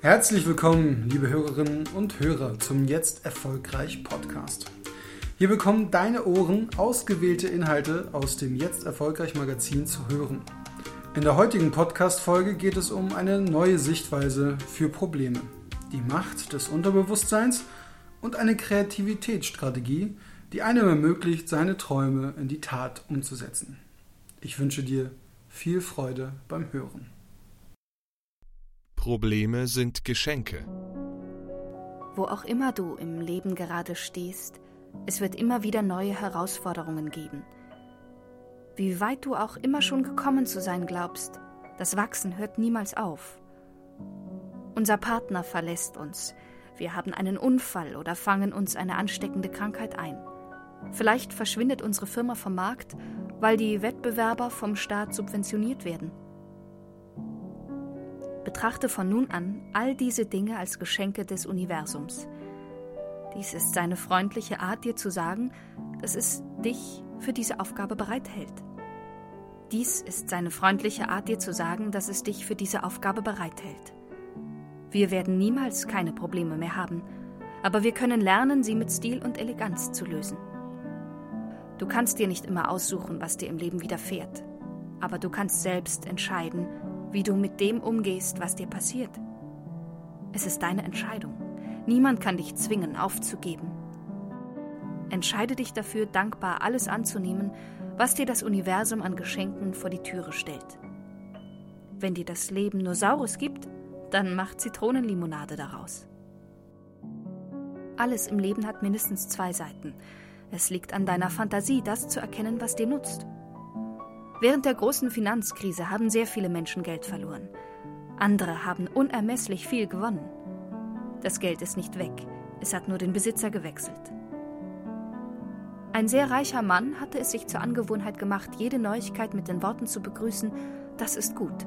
Herzlich willkommen, liebe Hörerinnen und Hörer, zum Jetzt Erfolgreich Podcast. Hier bekommen deine Ohren ausgewählte Inhalte aus dem Jetzt Erfolgreich Magazin zu hören. In der heutigen Podcast-Folge geht es um eine neue Sichtweise für Probleme, die Macht des Unterbewusstseins und eine Kreativitätsstrategie, die einem ermöglicht, seine Träume in die Tat umzusetzen. Ich wünsche dir viel Freude beim Hören. Probleme sind Geschenke. Wo auch immer du im Leben gerade stehst, es wird immer wieder neue Herausforderungen geben. Wie weit du auch immer schon gekommen zu sein glaubst, das Wachsen hört niemals auf. Unser Partner verlässt uns, wir haben einen Unfall oder fangen uns eine ansteckende Krankheit ein. Vielleicht verschwindet unsere Firma vom Markt, weil die Wettbewerber vom Staat subventioniert werden. Betrachte von nun an all diese Dinge als Geschenke des Universums. Dies ist seine freundliche Art, dir zu sagen, dass es dich für diese Aufgabe bereithält. Dies ist seine freundliche Art, dir zu sagen, dass es dich für diese Aufgabe bereithält. Wir werden niemals keine Probleme mehr haben, aber wir können lernen, sie mit Stil und Eleganz zu lösen. Du kannst dir nicht immer aussuchen, was dir im Leben widerfährt, aber du kannst selbst entscheiden, wie du mit dem umgehst, was dir passiert. Es ist deine Entscheidung. Niemand kann dich zwingen, aufzugeben. Entscheide dich dafür, dankbar alles anzunehmen, was dir das Universum an Geschenken vor die Türe stellt. Wenn dir das Leben nur Saures gibt, dann mach Zitronenlimonade daraus. Alles im Leben hat mindestens zwei Seiten. Es liegt an deiner Fantasie, das zu erkennen, was dir nutzt. Während der großen Finanzkrise haben sehr viele Menschen Geld verloren. Andere haben unermesslich viel gewonnen. Das Geld ist nicht weg, es hat nur den Besitzer gewechselt. Ein sehr reicher Mann hatte es sich zur Angewohnheit gemacht, jede Neuigkeit mit den Worten zu begrüßen, das ist gut.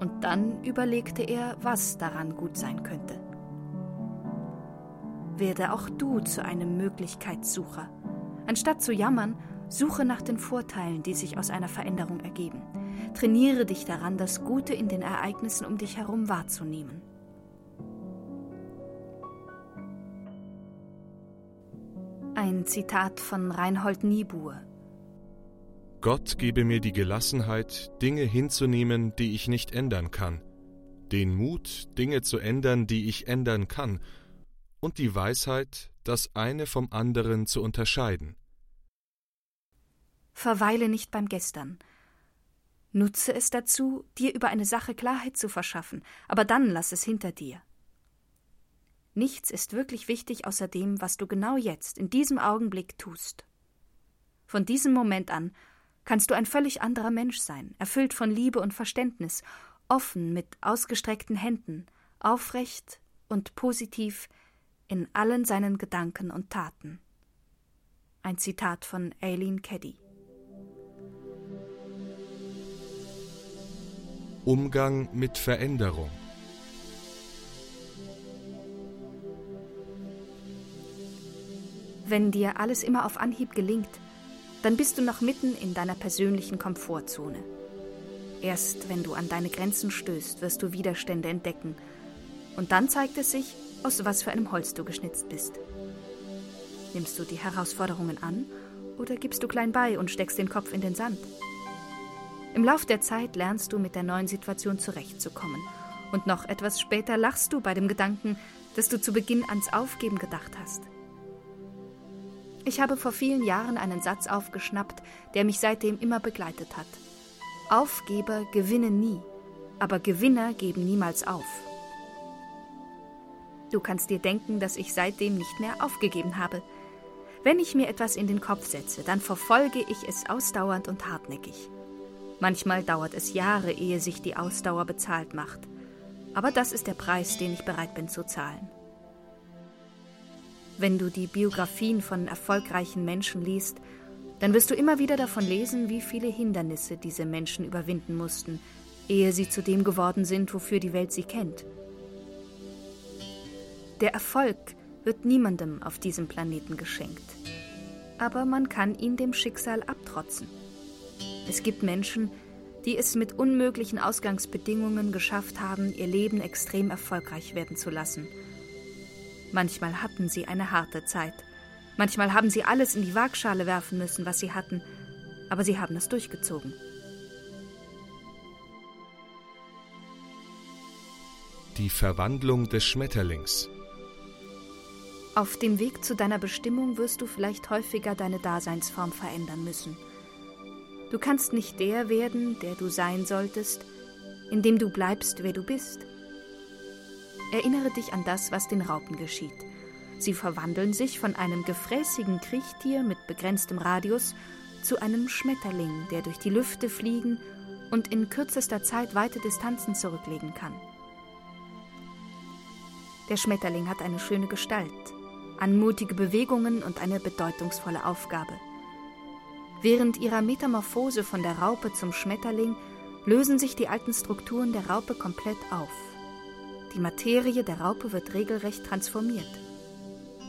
Und dann überlegte er, was daran gut sein könnte. Werde auch du zu einem Möglichkeitssucher. Anstatt zu jammern, suche nach den Vorteilen, die sich aus einer Veränderung ergeben. Trainiere dich daran, das Gute in den Ereignissen um dich herum wahrzunehmen. Ein Zitat von Reinhold Niebuhr. Gott gebe mir die Gelassenheit, Dinge hinzunehmen, die ich nicht ändern kann, den Mut, Dinge zu ändern, die ich ändern kann, und die Weisheit, das eine vom anderen zu unterscheiden. Verweile nicht beim Gestern. Nutze es dazu, dir über eine Sache Klarheit zu verschaffen, aber dann lass es hinter dir. Nichts ist wirklich wichtig außer dem, was du genau jetzt, in diesem Augenblick tust. Von diesem Moment an kannst du ein völlig anderer Mensch sein, erfüllt von Liebe und Verständnis, offen mit ausgestreckten Händen, aufrecht und positiv in allen seinen Gedanken und Taten. Ein Zitat von Aileen Keddy. Umgang mit Veränderung. Wenn dir alles immer auf Anhieb gelingt, dann bist du noch mitten in deiner persönlichen Komfortzone. Erst wenn du an deine Grenzen stößt, wirst du Widerstände entdecken. Und dann zeigt es sich, aus was für einem Holz du geschnitzt bist. Nimmst du die Herausforderungen an oder gibst du klein bei und steckst den Kopf in den Sand? Im Lauf der Zeit lernst du mit der neuen Situation zurechtzukommen. Und noch etwas später lachst du bei dem Gedanken, dass du zu Beginn ans Aufgeben gedacht hast. Ich habe vor vielen Jahren einen Satz aufgeschnappt, der mich seitdem immer begleitet hat. Aufgeber gewinnen nie, aber Gewinner geben niemals auf. Du kannst dir denken, dass ich seitdem nicht mehr aufgegeben habe. Wenn ich mir etwas in den Kopf setze, dann verfolge ich es ausdauernd und hartnäckig. Manchmal dauert es Jahre, ehe sich die Ausdauer bezahlt macht. Aber das ist der Preis, den ich bereit bin zu zahlen. Wenn du die Biografien von erfolgreichen Menschen liest, dann wirst du immer wieder davon lesen, wie viele Hindernisse diese Menschen überwinden mussten, ehe sie zu dem geworden sind, wofür die Welt sie kennt. Der Erfolg wird niemandem auf diesem Planeten geschenkt. Aber man kann ihn dem Schicksal abtrotzen. Es gibt Menschen, die es mit unmöglichen Ausgangsbedingungen geschafft haben, ihr Leben extrem erfolgreich werden zu lassen. Manchmal hatten sie eine harte Zeit. Manchmal haben sie alles in die Waagschale werfen müssen, was sie hatten, aber sie haben es durchgezogen. Die Verwandlung des Schmetterlings. Auf dem Weg zu deiner Bestimmung wirst du vielleicht häufiger deine Daseinsform verändern müssen. Du kannst nicht der werden, der du sein solltest, indem du bleibst, wer du bist. Erinnere dich an das, was den Raupen geschieht. Sie verwandeln sich von einem gefräßigen Kriechtier mit begrenztem Radius zu einem Schmetterling, der durch die Lüfte fliegen und in kürzester Zeit weite Distanzen zurücklegen kann. Der Schmetterling hat eine schöne Gestalt, anmutige Bewegungen und eine bedeutungsvolle Aufgabe. Während ihrer Metamorphose von der Raupe zum Schmetterling lösen sich die alten Strukturen der Raupe komplett auf. Die Materie der Raupe wird regelrecht transformiert.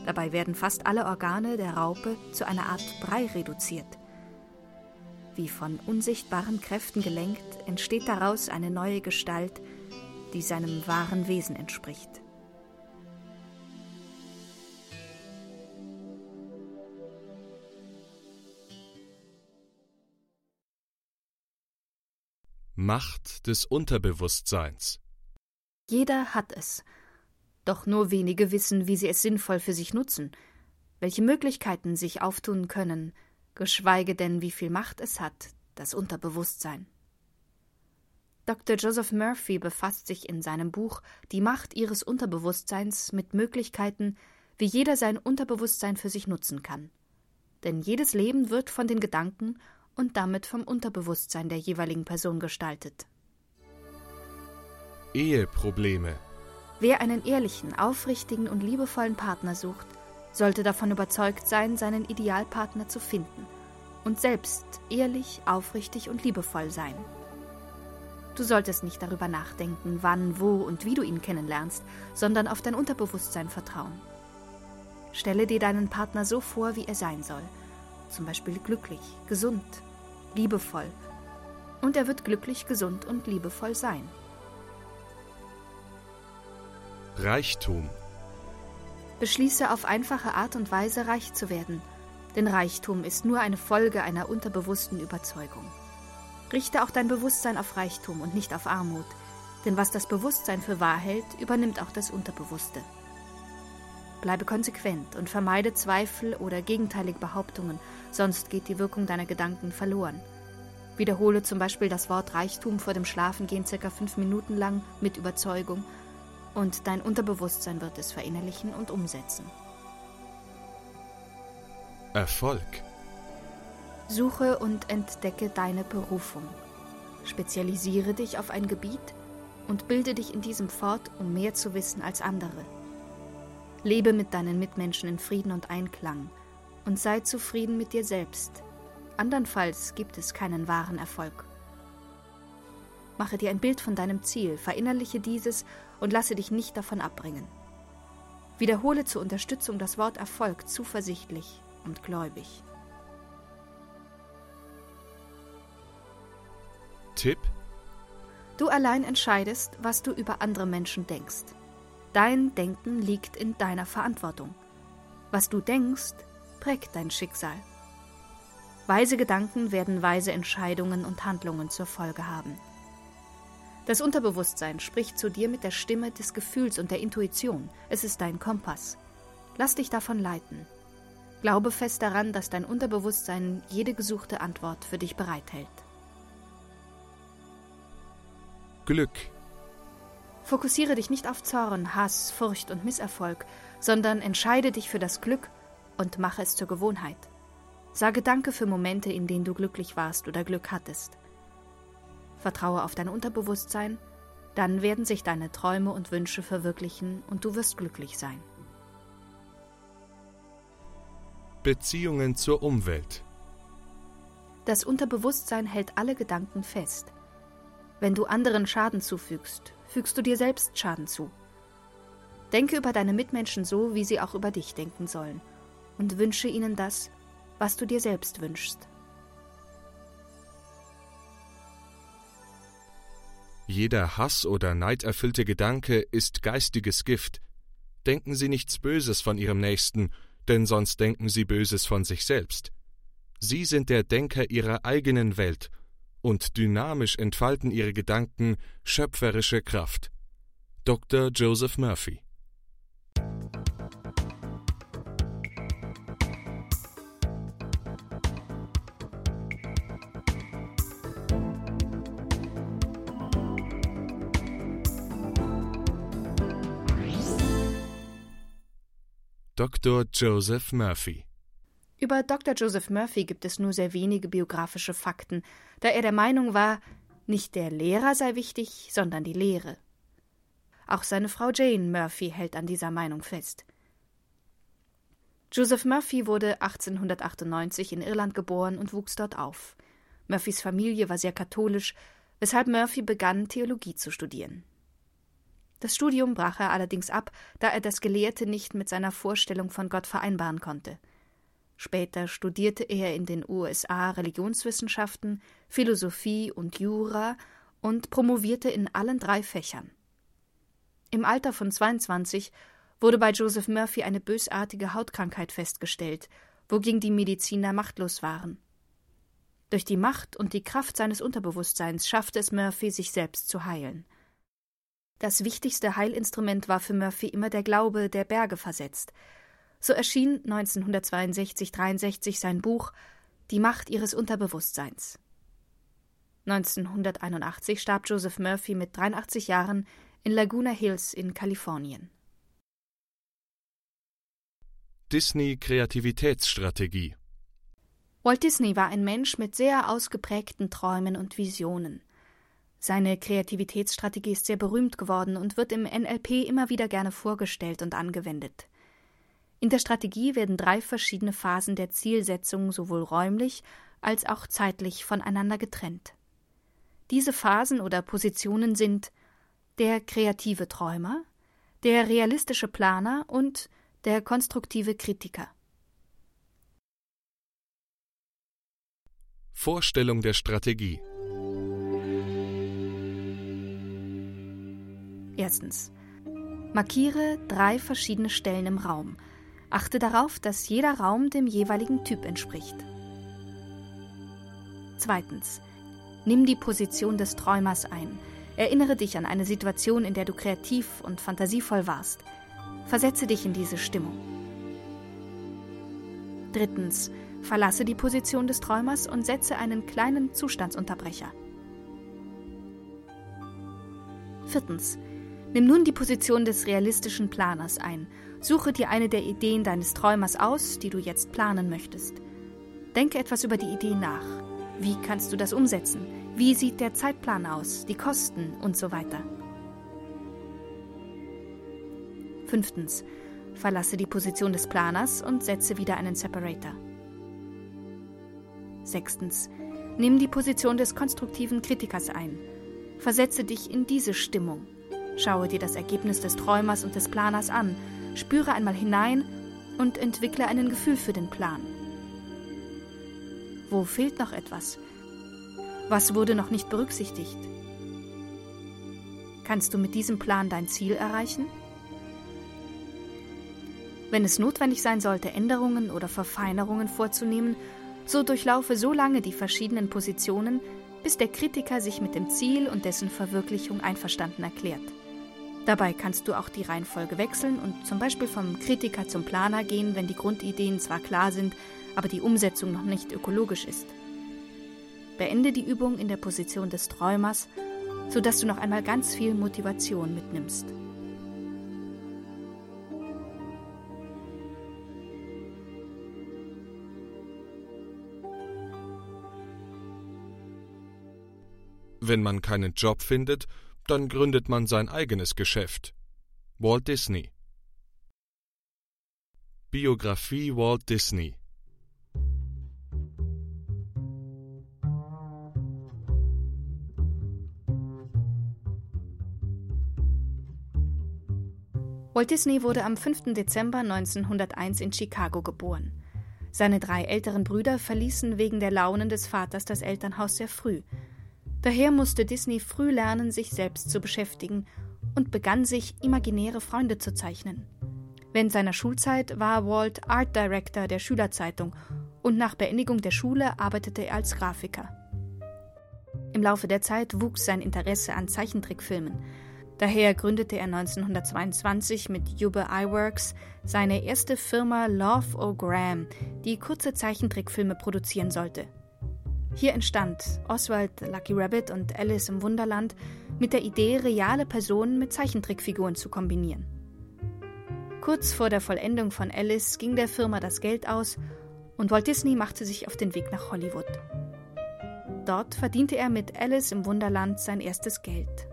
Dabei werden fast alle Organe der Raupe zu einer Art Brei reduziert. Wie von unsichtbaren Kräften gelenkt, entsteht daraus eine neue Gestalt, die seinem wahren Wesen entspricht. Macht des Unterbewusstseins. Jeder hat es. Doch nur wenige wissen, wie sie es sinnvoll für sich nutzen, welche Möglichkeiten sich auftun können, geschweige denn, wie viel Macht es hat, das Unterbewusstsein. Dr. Joseph Murphy befasst sich in seinem Buch Die Macht ihres Unterbewusstseins mit Möglichkeiten, wie jeder sein Unterbewusstsein für sich nutzen kann. Denn jedes Leben wird von den Gedanken und damit vom Unterbewusstsein der jeweiligen Person gestaltet. Eheprobleme. Wer einen ehrlichen, aufrichtigen und liebevollen Partner sucht, sollte davon überzeugt sein, seinen Idealpartner zu finden und selbst ehrlich, aufrichtig und liebevoll sein. Du solltest nicht darüber nachdenken, wann, wo und wie du ihn kennenlernst, sondern auf dein Unterbewusstsein vertrauen. Stelle dir deinen Partner so vor, wie er sein soll – zum Beispiel glücklich, gesund, liebevoll. Und er wird glücklich, gesund und liebevoll sein. Reichtum. Beschließe auf einfache Art und Weise reich zu werden, denn Reichtum ist nur eine Folge einer unterbewussten Überzeugung. Richte auch dein Bewusstsein auf Reichtum und nicht auf Armut, denn was das Bewusstsein für wahr hält, übernimmt auch das Unterbewusste. Bleibe konsequent und vermeide Zweifel oder gegenteilige Behauptungen, sonst geht die Wirkung deiner Gedanken verloren. Wiederhole zum Beispiel das Wort Reichtum vor dem Schlafengehen circa fünf Minuten lang mit Überzeugung und dein Unterbewusstsein wird es verinnerlichen und umsetzen. Erfolg. Suche und entdecke deine Berufung. Spezialisiere dich auf ein Gebiet und bilde dich in diesem fort, um mehr zu wissen als andere. Lebe mit deinen Mitmenschen in Frieden und Einklang und sei zufrieden mit dir selbst. Andernfalls gibt es keinen wahren Erfolg. Mache dir ein Bild von deinem Ziel, verinnerliche dieses und lasse dich nicht davon abbringen. Wiederhole zur Unterstützung das Wort Erfolg zuversichtlich und gläubig. Tipp? Du allein entscheidest, was du über andere Menschen denkst. Dein Denken liegt in deiner Verantwortung. Was du denkst, prägt dein Schicksal. Weise Gedanken werden weise Entscheidungen und Handlungen zur Folge haben. Das Unterbewusstsein spricht zu dir mit der Stimme des Gefühls und der Intuition. Es ist dein Kompass. Lass dich davon leiten. Glaube fest daran, dass dein Unterbewusstsein jede gesuchte Antwort für dich bereithält. Glück Fokussiere dich nicht auf Zorn, Hass, Furcht und Misserfolg, sondern entscheide dich für das Glück und mache es zur Gewohnheit. Sage Danke für Momente, in denen du glücklich warst oder Glück hattest. Vertraue auf dein Unterbewusstsein, dann werden sich deine Träume und Wünsche verwirklichen und du wirst glücklich sein. Beziehungen zur Umwelt. Das Unterbewusstsein hält alle Gedanken fest. Wenn du anderen Schaden zufügst, fügst du dir selbst Schaden zu. Denke über deine Mitmenschen so, wie sie auch über dich denken sollen, und wünsche ihnen das, was du dir selbst wünschst. Jeder Hass oder neiderfüllte Gedanke ist geistiges Gift. Denken Sie nichts Böses von Ihrem Nächsten, denn sonst denken Sie Böses von sich selbst. Sie sind der Denker Ihrer eigenen Welt, und dynamisch entfalten Ihre Gedanken schöpferische Kraft. Dr. Joseph Murphy Dr. Joseph Murphy über Dr. Joseph Murphy gibt es nur sehr wenige biografische Fakten, da er der Meinung war, nicht der Lehrer sei wichtig, sondern die Lehre. Auch seine Frau Jane Murphy hält an dieser Meinung fest. Joseph Murphy wurde 1898 in Irland geboren und wuchs dort auf. Murphys Familie war sehr katholisch, weshalb Murphy begann, Theologie zu studieren. Das Studium brach er allerdings ab, da er das Gelehrte nicht mit seiner Vorstellung von Gott vereinbaren konnte. Später studierte er in den USA Religionswissenschaften, Philosophie und Jura und promovierte in allen drei Fächern. Im Alter von 22 wurde bei Joseph Murphy eine bösartige Hautkrankheit festgestellt, wogegen die Mediziner machtlos waren. Durch die Macht und die Kraft seines Unterbewusstseins schaffte es Murphy, sich selbst zu heilen. Das wichtigste Heilinstrument war für Murphy immer der Glaube, der Berge versetzt, so erschien 1962-63 sein Buch Die Macht ihres Unterbewusstseins. 1981 starb Joseph Murphy mit 83 Jahren in Laguna Hills in Kalifornien. Disney Kreativitätsstrategie Walt Disney war ein Mensch mit sehr ausgeprägten Träumen und Visionen. Seine Kreativitätsstrategie ist sehr berühmt geworden und wird im NLP immer wieder gerne vorgestellt und angewendet. In der Strategie werden drei verschiedene Phasen der Zielsetzung sowohl räumlich als auch zeitlich voneinander getrennt. Diese Phasen oder Positionen sind der kreative Träumer, der realistische Planer und der konstruktive Kritiker. Vorstellung der Strategie Erstens. Markiere drei verschiedene Stellen im Raum, Achte darauf, dass jeder Raum dem jeweiligen Typ entspricht. Zweitens. Nimm die Position des Träumers ein. Erinnere dich an eine Situation, in der du kreativ und fantasievoll warst. Versetze dich in diese Stimmung. Drittens. Verlasse die Position des Träumers und setze einen kleinen Zustandsunterbrecher. Viertens. Nimm nun die Position des realistischen Planers ein Suche dir eine der Ideen deines Träumers aus, die du jetzt planen möchtest. Denke etwas über die Idee nach. Wie kannst du das umsetzen? Wie sieht der Zeitplan aus, die Kosten und so weiter? Fünftens. Verlasse die Position des Planers und setze wieder einen Separator. Sechstens. Nimm die Position des konstruktiven Kritikers ein. Versetze dich in diese Stimmung. Schaue dir das Ergebnis des Träumers und des Planers an spüre einmal hinein und entwickle ein Gefühl für den Plan. Wo fehlt noch etwas? Was wurde noch nicht berücksichtigt? Kannst du mit diesem Plan dein Ziel erreichen? Wenn es notwendig sein sollte, Änderungen oder Verfeinerungen vorzunehmen, so durchlaufe so lange die verschiedenen Positionen, bis der Kritiker sich mit dem Ziel und dessen Verwirklichung einverstanden erklärt. Dabei kannst du auch die Reihenfolge wechseln und zum Beispiel vom Kritiker zum Planer gehen, wenn die Grundideen zwar klar sind, aber die Umsetzung noch nicht ökologisch ist. Beende die Übung in der Position des Träumers, sodass du noch einmal ganz viel Motivation mitnimmst. Wenn man keinen Job findet, dann gründet man sein eigenes Geschäft. Walt Disney Biografie Walt Disney Walt Disney wurde am 5. Dezember 1901 in Chicago geboren. Seine drei älteren Brüder verließen wegen der Launen des Vaters das Elternhaus sehr früh. Daher musste Disney früh lernen, sich selbst zu beschäftigen und begann sich imaginäre Freunde zu zeichnen. Während seiner Schulzeit war Walt Art Director der Schülerzeitung und nach Beendigung der Schule arbeitete er als Grafiker. Im Laufe der Zeit wuchs sein Interesse an Zeichentrickfilmen. Daher gründete er 1922 mit Jube Iworks seine erste Firma Love O'Gram, die kurze Zeichentrickfilme produzieren sollte. Hier entstand Oswald Lucky Rabbit und Alice im Wunderland mit der Idee, reale Personen mit Zeichentrickfiguren zu kombinieren. Kurz vor der Vollendung von Alice ging der Firma das Geld aus und Walt Disney machte sich auf den Weg nach Hollywood. Dort verdiente er mit Alice im Wunderland sein erstes Geld.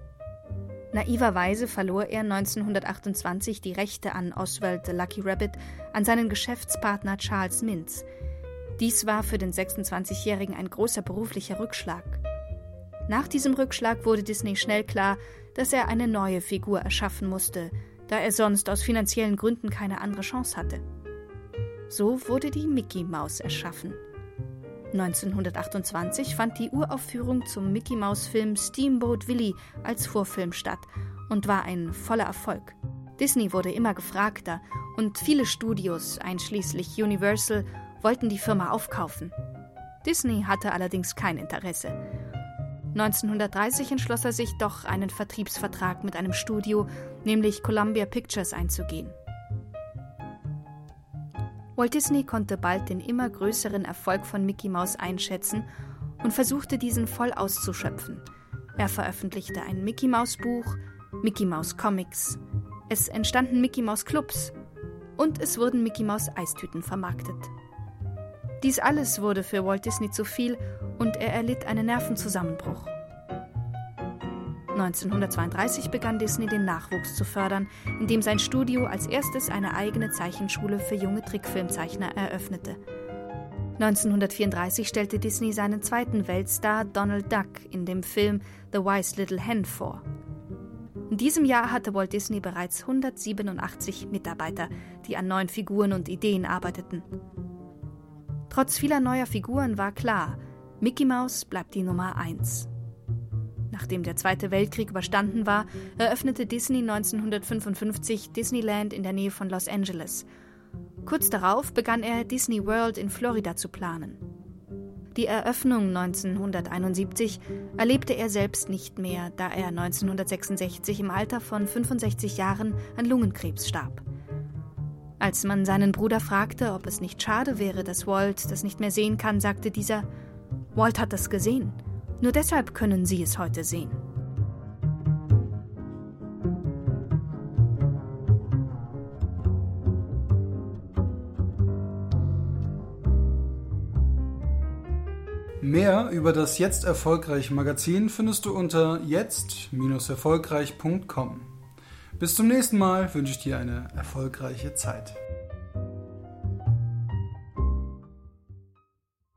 Naiverweise verlor er 1928 die Rechte an Oswald the Lucky Rabbit an seinen Geschäftspartner Charles Mintz. Dies war für den 26-Jährigen ein großer beruflicher Rückschlag. Nach diesem Rückschlag wurde Disney schnell klar, dass er eine neue Figur erschaffen musste, da er sonst aus finanziellen Gründen keine andere Chance hatte. So wurde die Mickey Maus erschaffen. 1928 fand die Uraufführung zum Mickey Maus Film Steamboat Willie als Vorfilm statt und war ein voller Erfolg. Disney wurde immer gefragter und viele Studios, einschließlich Universal, wollten die Firma aufkaufen. Disney hatte allerdings kein Interesse. 1930 entschloss er sich doch, einen Vertriebsvertrag mit einem Studio, nämlich Columbia Pictures, einzugehen. Walt Disney konnte bald den immer größeren Erfolg von Mickey Mouse einschätzen und versuchte diesen voll auszuschöpfen. Er veröffentlichte ein Mickey Mouse Buch, Mickey Mouse Comics. Es entstanden Mickey Mouse Clubs und es wurden Mickey Mouse Eistüten vermarktet. Dies alles wurde für Walt Disney zu viel und er erlitt einen Nervenzusammenbruch. 1932 begann Disney den Nachwuchs zu fördern, indem sein Studio als erstes eine eigene Zeichenschule für junge Trickfilmzeichner eröffnete. 1934 stellte Disney seinen zweiten Weltstar Donald Duck in dem Film The Wise Little Hen vor. In diesem Jahr hatte Walt Disney bereits 187 Mitarbeiter, die an neuen Figuren und Ideen arbeiteten. Trotz vieler neuer Figuren war klar, Mickey Mouse bleibt die Nummer 1. Nachdem der Zweite Weltkrieg überstanden war, eröffnete Disney 1955 Disneyland in der Nähe von Los Angeles. Kurz darauf begann er Disney World in Florida zu planen. Die Eröffnung 1971 erlebte er selbst nicht mehr, da er 1966 im Alter von 65 Jahren an Lungenkrebs starb. Als man seinen Bruder fragte, ob es nicht schade wäre, dass Walt das nicht mehr sehen kann, sagte dieser, Walt hat das gesehen. Nur deshalb können Sie es heute sehen. Mehr über das Jetzt Erfolgreich Magazin findest du unter jetzt-erfolgreich.com. Bis zum nächsten Mal wünsche ich dir eine erfolgreiche Zeit.